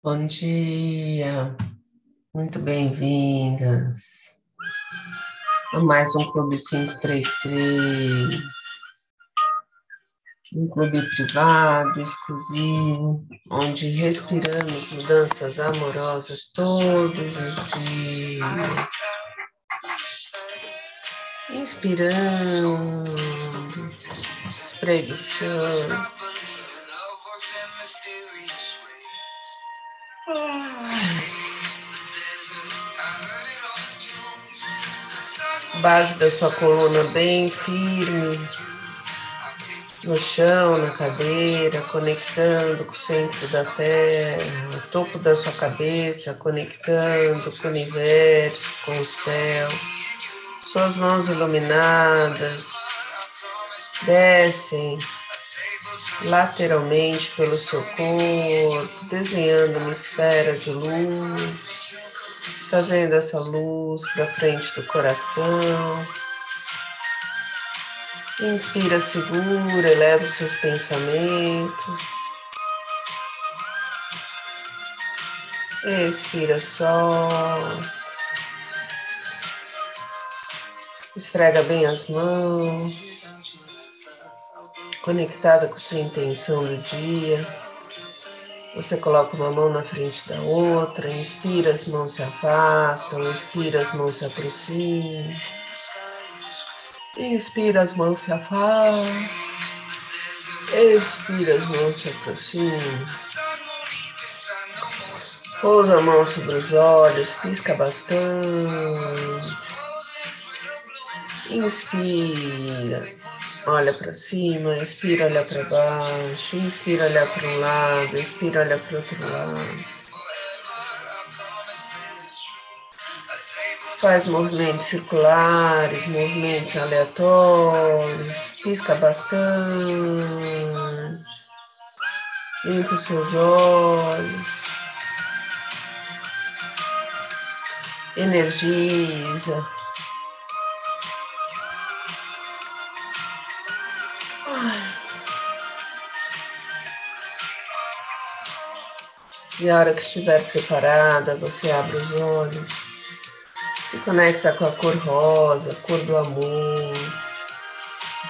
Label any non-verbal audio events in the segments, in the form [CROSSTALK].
Bom dia, muito bem-vindas a mais um Clube 533, um clube privado, exclusivo, onde respiramos mudanças amorosas todos os dias. Inspirando, espreguiçando. Base da sua coluna bem firme no chão, na cadeira, conectando com o centro da terra, o topo da sua cabeça, conectando com o universo, com o céu. Suas mãos iluminadas descem lateralmente pelo seu corpo, desenhando uma esfera de luz, trazendo essa luz para frente do coração. Inspira, segura, eleva os seus pensamentos. Expira, solta. Esfrega bem as mãos conectada com sua intenção do dia. Você coloca uma mão na frente da outra, inspira, as mãos se afastam, expira, as mãos se aproximam. Inspira, as mãos se afastam. Expira, as mãos se aproximam. Pousa a mão sobre os olhos, pisca bastante. Inspira. Olha para cima, expira, olha para baixo, inspira, olha para um lado, expira, olha para outro lado. Faz movimentos circulares, movimentos aleatórios, pisca bastante, limpa os seus olhos, energiza. E a hora que estiver preparada, você abre os olhos, se conecta com a cor rosa, cor do amor,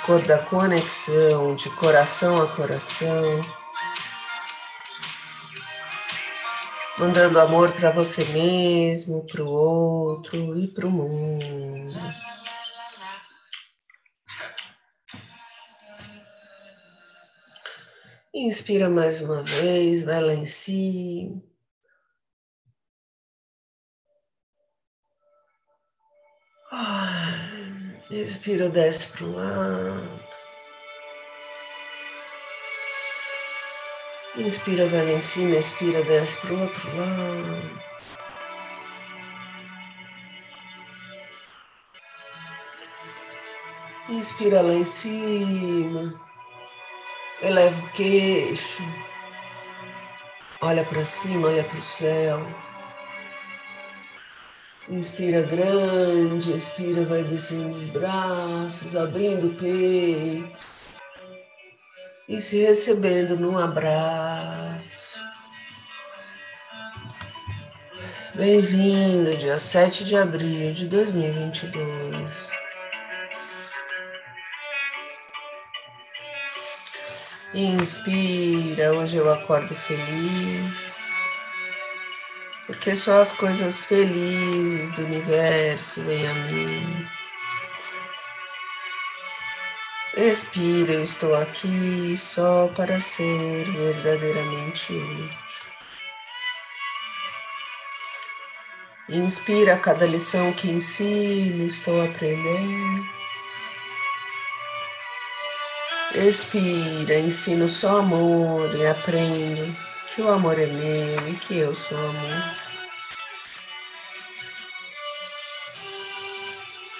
cor da conexão, de coração a coração. Mandando amor para você mesmo, para o outro e para o mundo. Inspira mais uma vez, vai lá em cima. Expira, desce para um lado. Inspira, vai lá em cima, expira, desce para o outro lado. Inspira lá em cima. Eleva o queixo. Olha para cima, olha para o céu. Inspira grande, expira, vai descendo os braços, abrindo o peito. E se recebendo num abraço. Bem-vindo, dia 7 de abril de 2022. Inspira, hoje eu acordo feliz. Porque só as coisas felizes do universo vêm a mim. Expira, eu estou aqui só para ser verdadeiramente útil. Inspira cada lição que ensino, estou aprendendo. Expira, ensino só amor e aprendo que o amor é meu e que eu sou amor.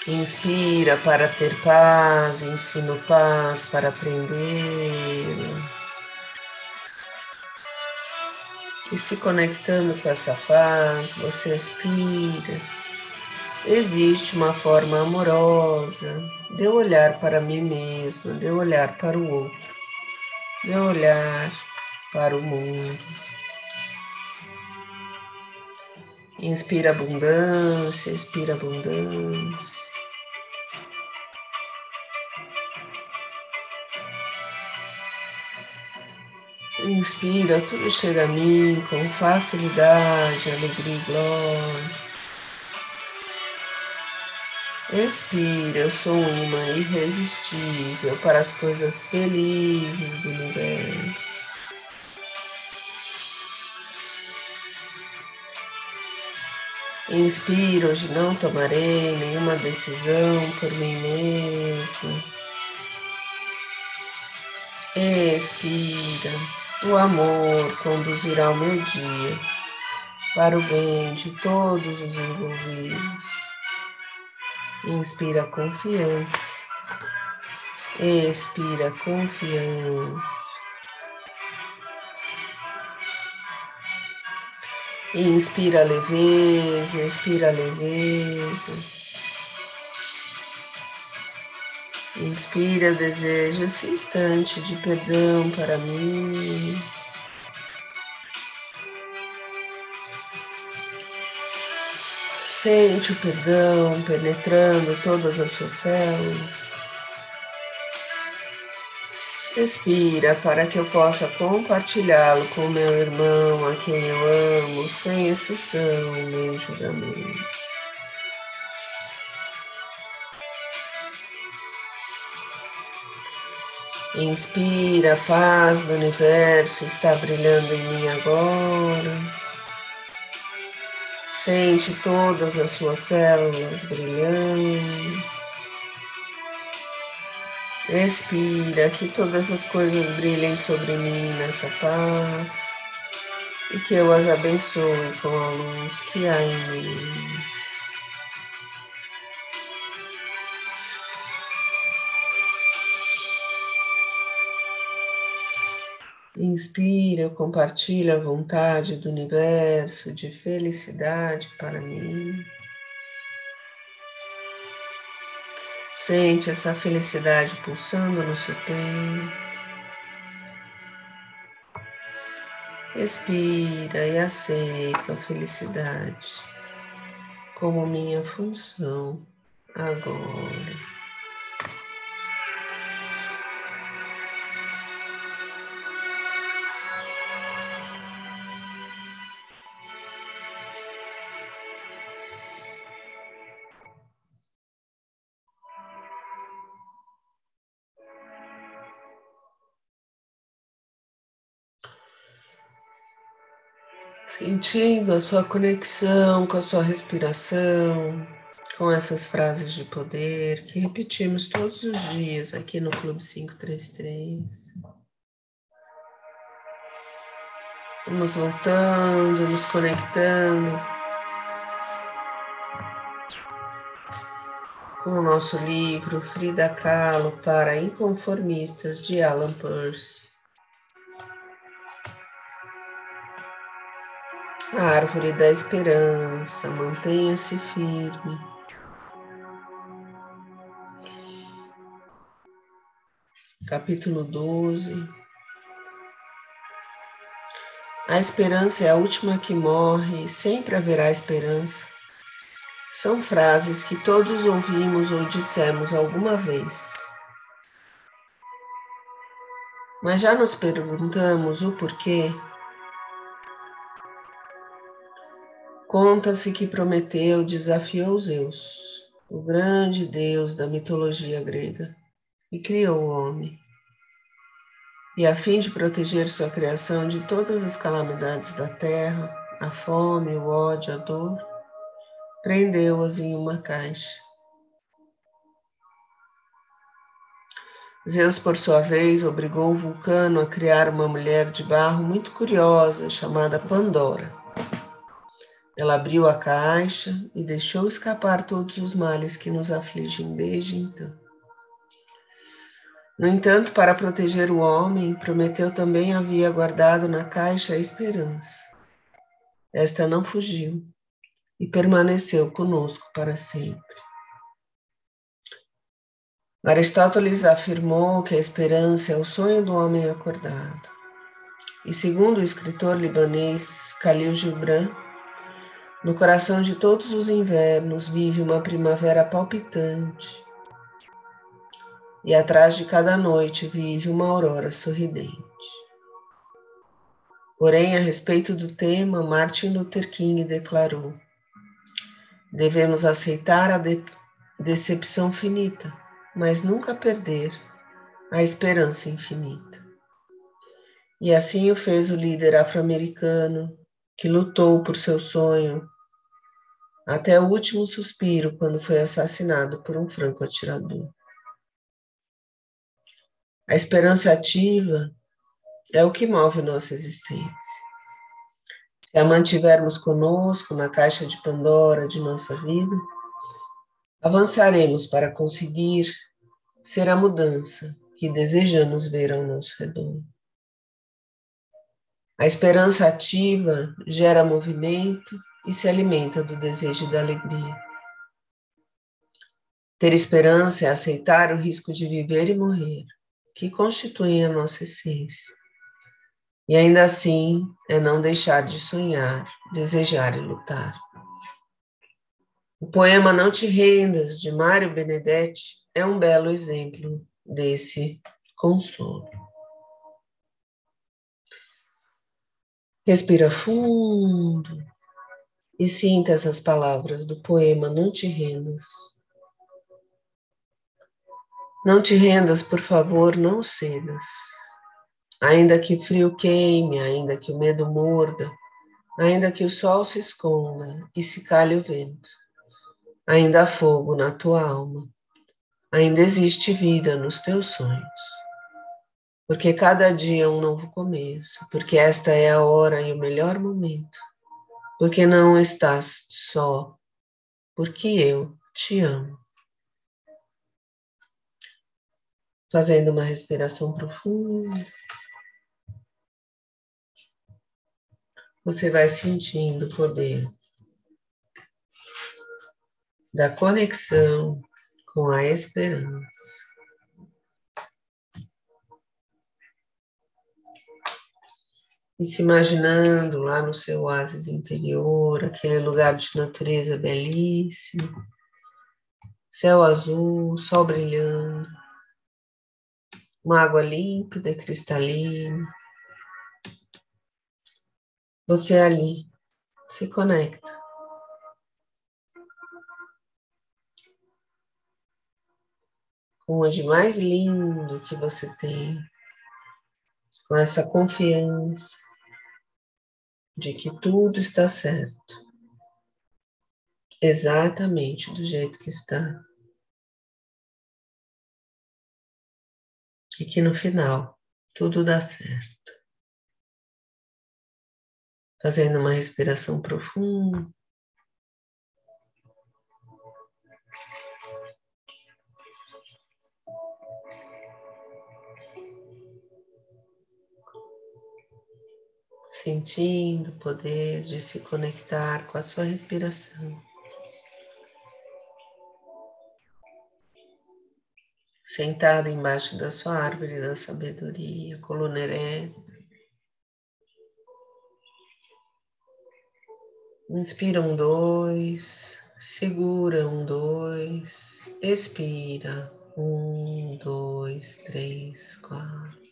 Inspira para ter paz, ensino paz para aprender. E se conectando com essa paz, você expira Existe uma forma amorosa de eu olhar para mim mesmo, de eu olhar para o outro, de eu olhar para o mundo. Inspira abundância, expira abundância. Inspira, tudo chega a mim com facilidade, alegria e glória. Expira, eu sou uma irresistível para as coisas felizes do universo. Inspira, hoje não tomarei nenhuma decisão por mim mesmo. Expira, o amor conduzirá o meu dia para o bem de todos os envolvidos. Inspira confiança, expira confiança. Inspira leveza, expira leveza. Inspira, desejo esse instante de perdão para mim. Sente o perdão penetrando todas as suas células. Respira para que eu possa compartilhá-lo com meu irmão, a quem eu amo, sem exceção nem julgamento. Inspira, paz do universo está brilhando em mim agora. Sente todas as suas células brilhando. Respira, que todas as coisas brilhem sobre mim nessa paz e que eu as abençoe com a luz que há em mim. Inspira, eu compartilho a vontade do universo de felicidade para mim. Sente essa felicidade pulsando no seu peito. Respira e aceita a felicidade como minha função agora. Sentindo a sua conexão com a sua respiração, com essas frases de poder que repetimos todos os dias aqui no Clube 533. Vamos voltando, nos conectando com o nosso livro Frida Kahlo para Inconformistas de Alan Peirce. A árvore da esperança, mantenha-se firme. Capítulo 12. A esperança é a última que morre, sempre haverá esperança. São frases que todos ouvimos ou dissemos alguma vez. Mas já nos perguntamos o porquê? Conta-se que Prometeu desafiou Zeus, o grande deus da mitologia grega, e criou o homem. E a fim de proteger sua criação de todas as calamidades da terra, a fome, o ódio, a dor, prendeu-as em uma caixa. Zeus, por sua vez, obrigou o Vulcano a criar uma mulher de barro muito curiosa chamada Pandora ela abriu a caixa e deixou escapar todos os males que nos afligem desde então. No entanto, para proteger o homem, Prometeu também havia guardado na caixa a esperança. Esta não fugiu e permaneceu conosco para sempre. Aristóteles afirmou que a esperança é o sonho do homem acordado. E segundo o escritor libanês Khalil Gibran, No coração de todos os invernos vive uma primavera palpitante, e atrás de cada noite vive uma aurora sorridente. Porém, a respeito do tema, Martin Luther King declarou: devemos aceitar a de decepção finita, mas nunca perder a esperança infinita. E assim o fez o líder afro-americano que lutou por seu sonho até o último suspiro quando foi assassinado por um franco atirador. A esperança ativa é o que move nossa existência. Se a mantivermos conosco na caixa de Pandora de nossa vida, avançaremos para conseguir ser a mudança que desejamos ver ao nosso redor. A esperança ativa gera movimento e se alimenta do desejo da alegria. Ter esperança é aceitar o risco de viver e morrer, que constituem a nossa essência. E ainda assim é não deixar de sonhar, desejar e lutar. O poema Não Te Rendas, de Mário Benedetti, é um belo exemplo desse consolo. Respira fundo e sinta essas palavras do poema Não Te Rendas. Não te rendas, por favor, não cedas. Ainda que frio queime, ainda que o medo morda, ainda que o sol se esconda e se calhe o vento, ainda há fogo na tua alma, ainda existe vida nos teus sonhos. Porque cada dia é um novo começo, porque esta é a hora e o melhor momento, porque não estás só, porque eu te amo. Fazendo uma respiração profunda. você vai sentindo o poder da conexão com a esperança. E se imaginando lá no seu oásis interior, aquele lugar de natureza belíssimo, céu azul, sol brilhando, uma água límpida cristalina, você ali se conecta. Com o de mais lindo que você tem, com essa confiança de que tudo está certo, exatamente do jeito que está. E que no final tudo dá certo fazendo uma respiração profunda. Sentindo o poder de se conectar com a sua respiração. Sentada embaixo da sua árvore da sabedoria, coluna ereta, Inspira um, dois, segura um, dois, expira um, dois, três, quatro.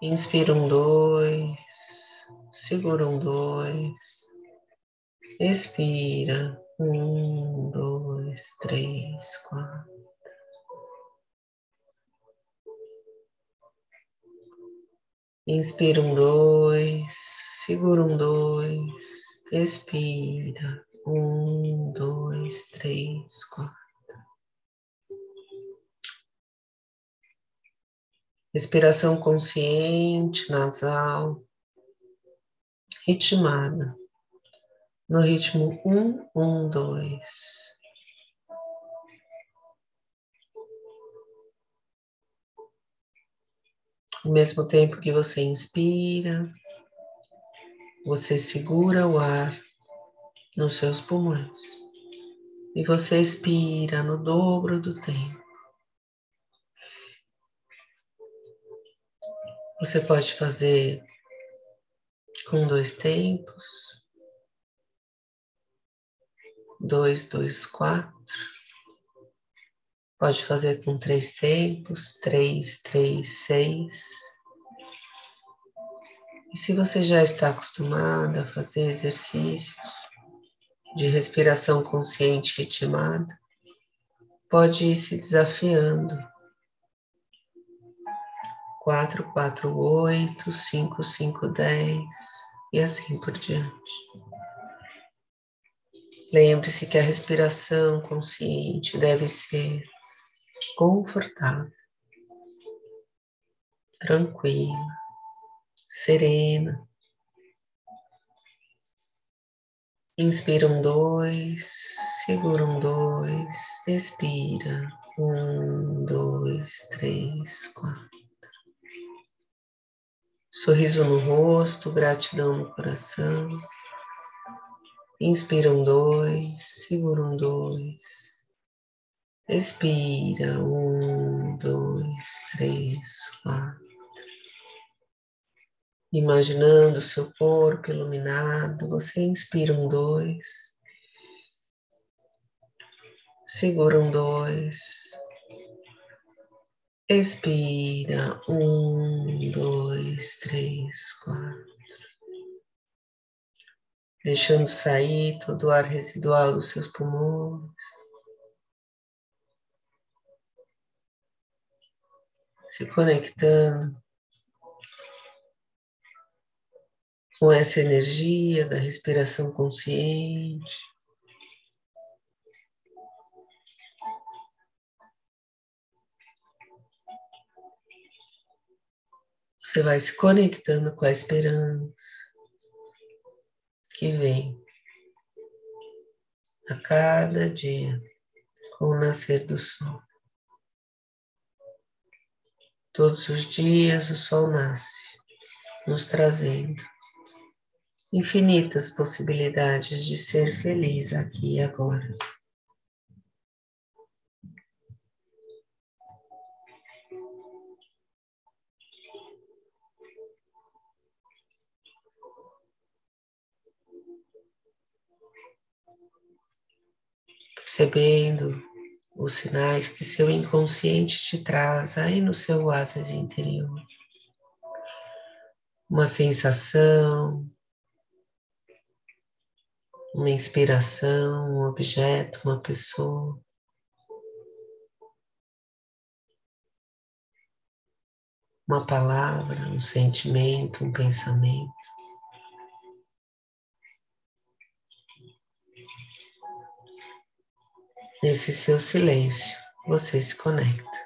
Inspira um, dois, segura um, dois, expira um, dois, três, quatro. Inspira um, dois, segura um, dois, expira. Um, dois, três, quatro. Respiração consciente, nasal, ritmada, no ritmo um, um, dois. Ao mesmo tempo que você inspira, você segura o ar nos seus pulmões e você expira no dobro do tempo. Você pode fazer com dois tempos. Dois, dois, quatro. Pode fazer com três tempos, três, três, seis. E se você já está acostumada a fazer exercícios de respiração consciente ritmada, pode ir se desafiando. Quatro, quatro, oito, cinco, cinco, dez e assim por diante. Lembre-se que a respiração consciente deve ser confortável, tranquila, serena. Inspira um, dois, segura um, dois, expira. Um, dois, três, quatro. Sorriso no rosto, gratidão no coração. Inspira um, dois, segura um, dois. Expira, um, dois, três, quatro. Imaginando o seu corpo iluminado, você inspira um, dois. Segura um, dois. Expira, um, dois, três, quatro. Deixando sair todo o ar residual dos seus pulmões. se conectando com essa energia da respiração consciente. Você vai se conectando com a esperança que vem a cada dia com o nascer do sol. Todos os dias o sol nasce, nos trazendo infinitas possibilidades de ser feliz aqui e agora. Percebendo os sinais que seu inconsciente te traz aí no seu oásis interior. Uma sensação, uma inspiração, um objeto, uma pessoa. Uma palavra, um sentimento, um pensamento. Nesse seu silêncio, você se conecta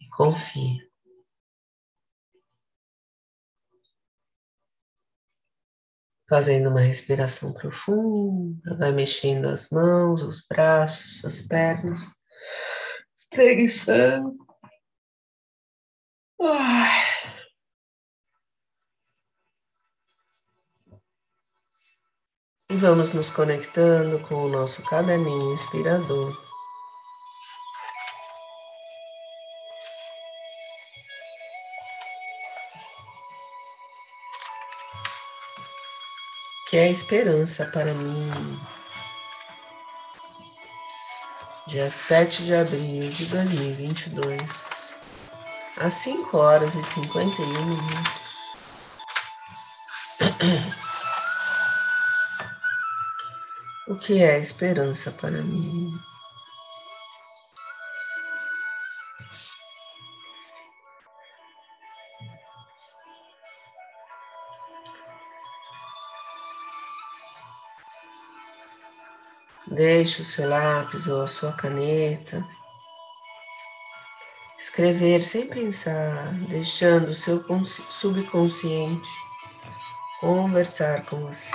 e confia. Fazendo uma respiração profunda, vai mexendo as mãos, os braços, as pernas, espreguiçando. Ai. E vamos nos conectando com o nosso caderninho inspirador. Que é a esperança para mim. Dia 7 de abril de 2022, às 5 horas e 51 minutos. [CLEARS THROAT] O que é esperança para mim? Deixe o seu lápis ou a sua caneta escrever sem pensar, deixando o seu subconsciente conversar com você.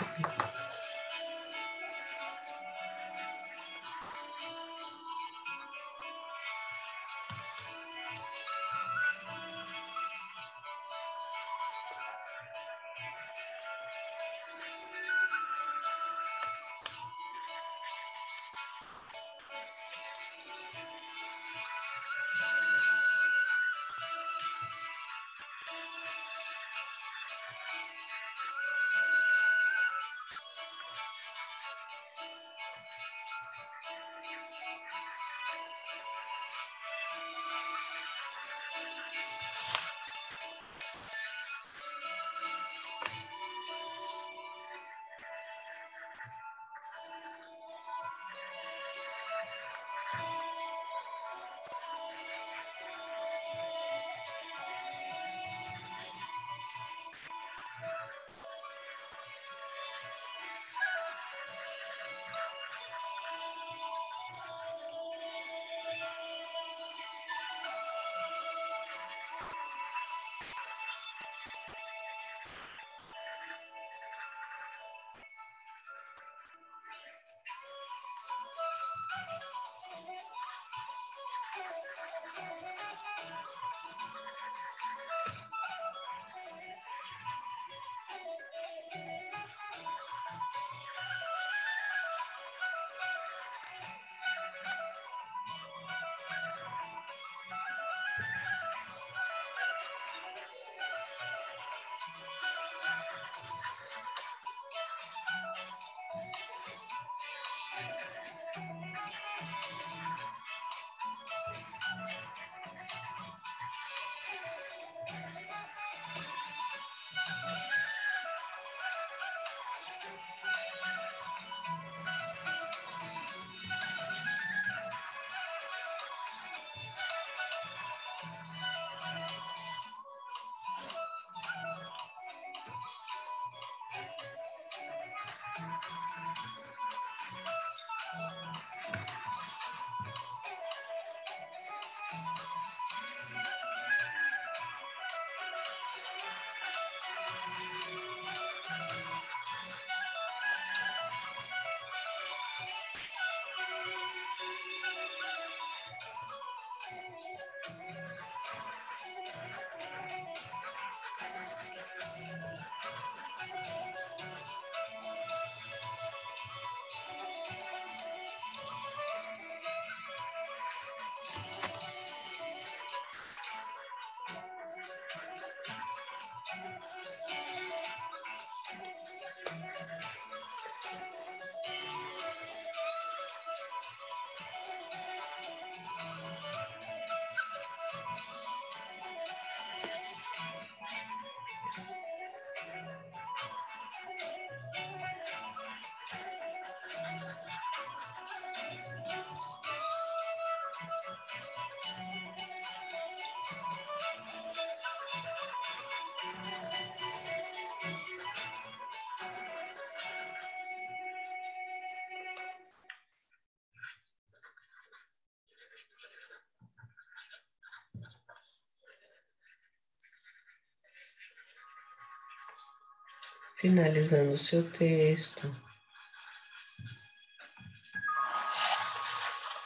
Finalizando o seu texto,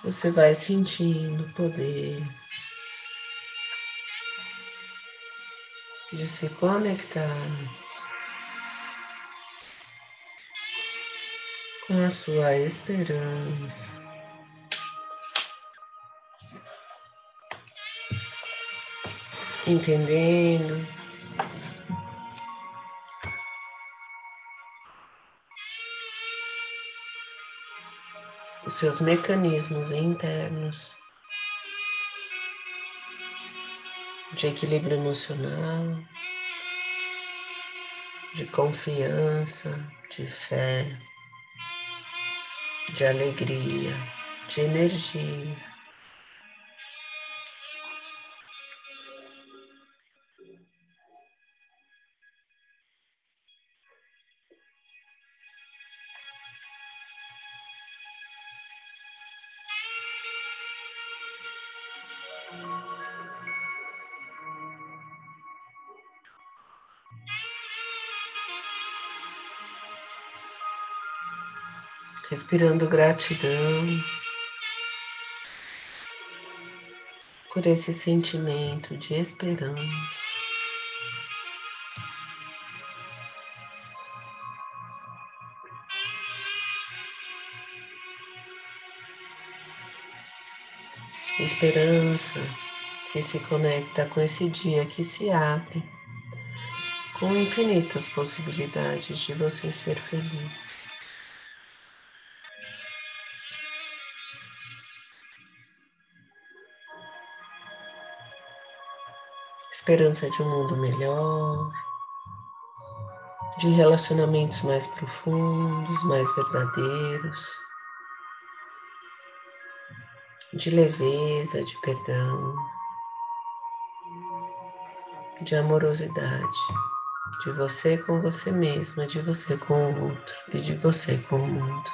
você vai sentindo o poder de se conectar com a sua esperança. Entendendo os seus mecanismos internos de equilíbrio emocional, de confiança, de fé, de alegria, de energia. Respirando gratidão por esse sentimento de esperança. Esperança que se conecta com esse dia que se abre com infinitas possibilidades de você ser feliz. Esperança de um mundo melhor, de relacionamentos mais profundos, mais verdadeiros, de leveza, de perdão, de amorosidade, de você com você mesma, de você com o outro e de você com o mundo.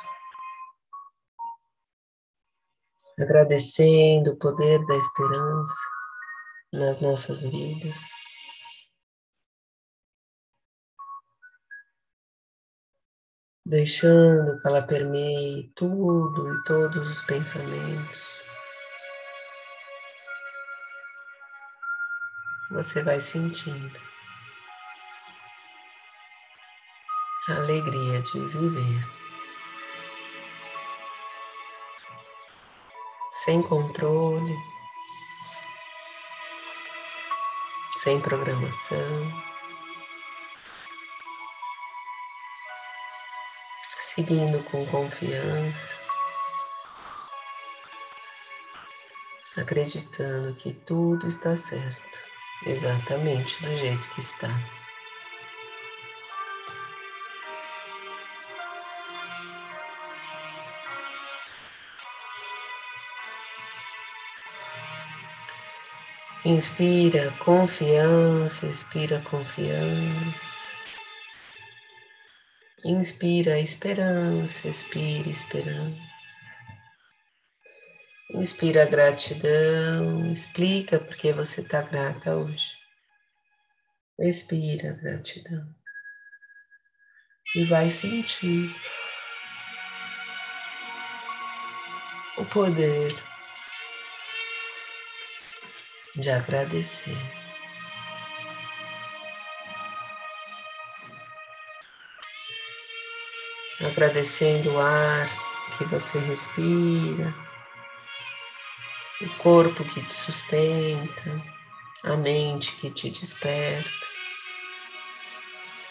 Agradecendo o poder da esperança nas nossas vidas. Deixando que ela permeie tudo e todos os pensamentos. Você vai sentindo a alegria de viver. Sem controle, sem programação, seguindo com confiança, acreditando que tudo está certo, exatamente do jeito que está. Inspira confiança, expira confiança. Inspira esperança, expira esperança. Inspira gratidão, explica por que você está grata hoje. Expira gratidão. E vai sentir o poder de agradecer. Agradecendo o ar que você respira o corpo que te sustenta, a mente que te desperta,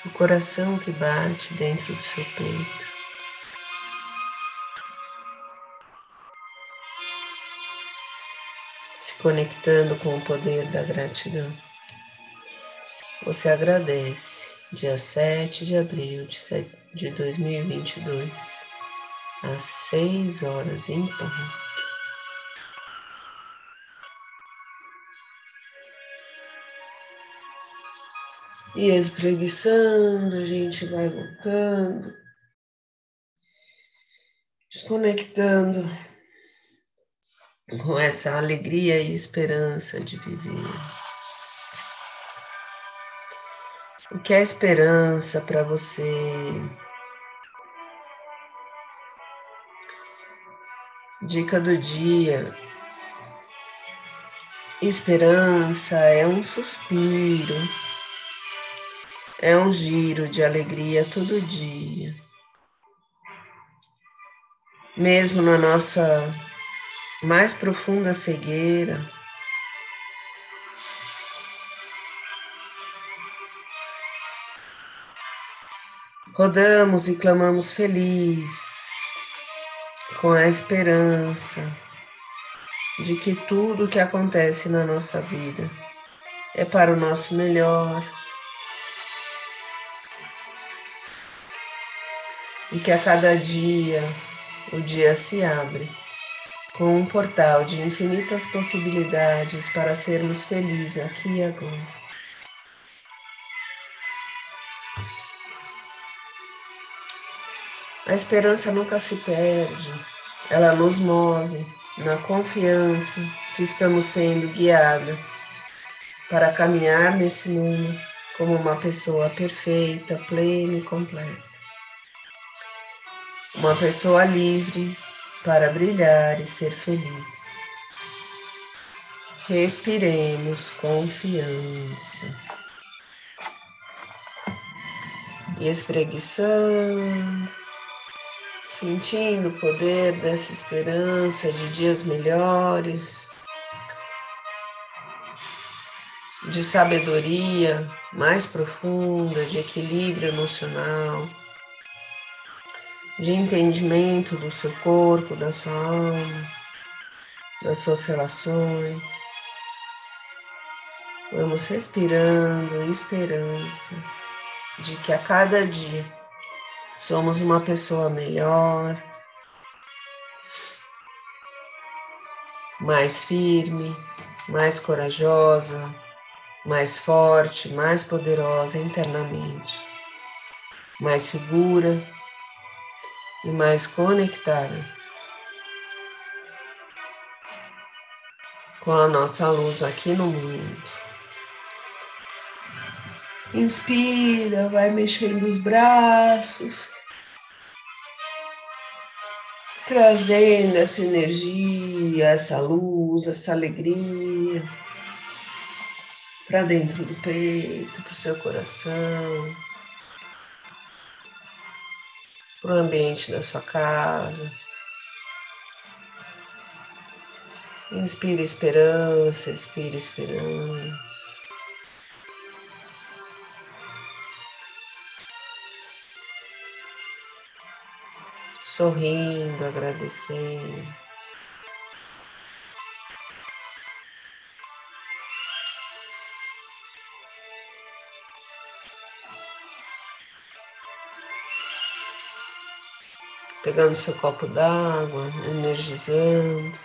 o coração que bate dentro do seu peito. Conectando com o poder da gratidão. Você agradece, dia 7 de abril de 2022, às 6 horas em ponto. E espreguiçando, a gente vai voltando, desconectando com essa alegria e esperança de viver. O que é esperança para você? Dica do dia. Esperança é um suspiro é um giro de alegria todo dia. Mesmo na nossa mais profunda cegueira, rodamos e clamamos feliz, com a esperança de que tudo o que acontece na nossa vida é para o nosso melhor. E que a cada dia o dia se abre com um portal de infinitas possibilidades para sermos felizes aqui e agora. A esperança nunca se perde, ela nos move na confiança que estamos sendo guiados para caminhar nesse mundo como uma pessoa perfeita, plena e completa uma pessoa livre para brilhar e ser feliz. Respiremos confiança. E espreguiçando, sentindo o poder dessa esperança de dias melhores, de sabedoria mais profunda, de equilíbrio emocional de entendimento do seu corpo, da sua alma, das suas relações. Vamos respirando esperança de que a cada dia somos uma pessoa melhor, mais firme, mais corajosa, mais forte, mais poderosa internamente, mais segura e mais conectada com a nossa luz aqui no mundo. Inspira, vai mexendo os braços, trazendo essa energia, essa luz, essa alegria para dentro do peito, para o seu coração para o ambiente da sua casa. Inspire esperança, expire esperança. Sorrindo, agradecendo. Pegando seu copo d'água, energizando,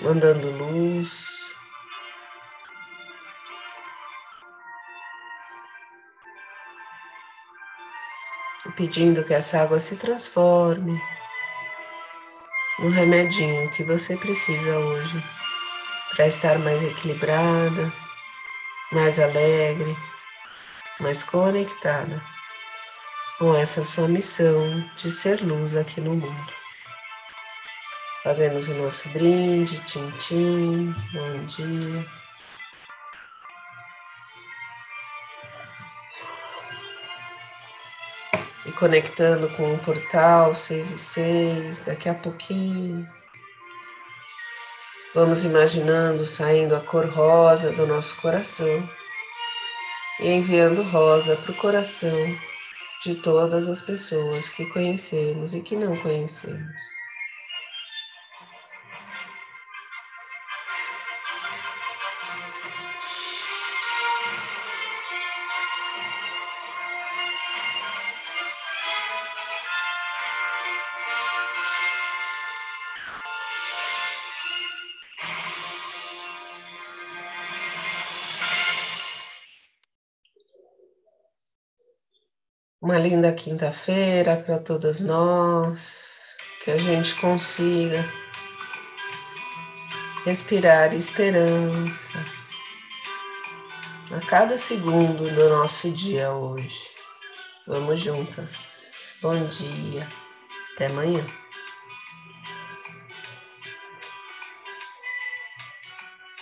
mandando luz. pedindo que essa água se transforme no remedinho que você precisa hoje para estar mais equilibrada, mais alegre, mais conectada com essa sua missão de ser luz aqui no mundo. Fazemos o nosso brinde, tim-tim, bom dia. E conectando com o portal 6 e 6, daqui a pouquinho. Vamos imaginando saindo a cor rosa do nosso coração e enviando rosa para o coração de todas as pessoas que conhecemos e que não conhecemos. Linda quinta-feira para todas nós, que a gente consiga respirar esperança a cada segundo do nosso dia hoje. Vamos juntas. Bom dia. Até amanhã.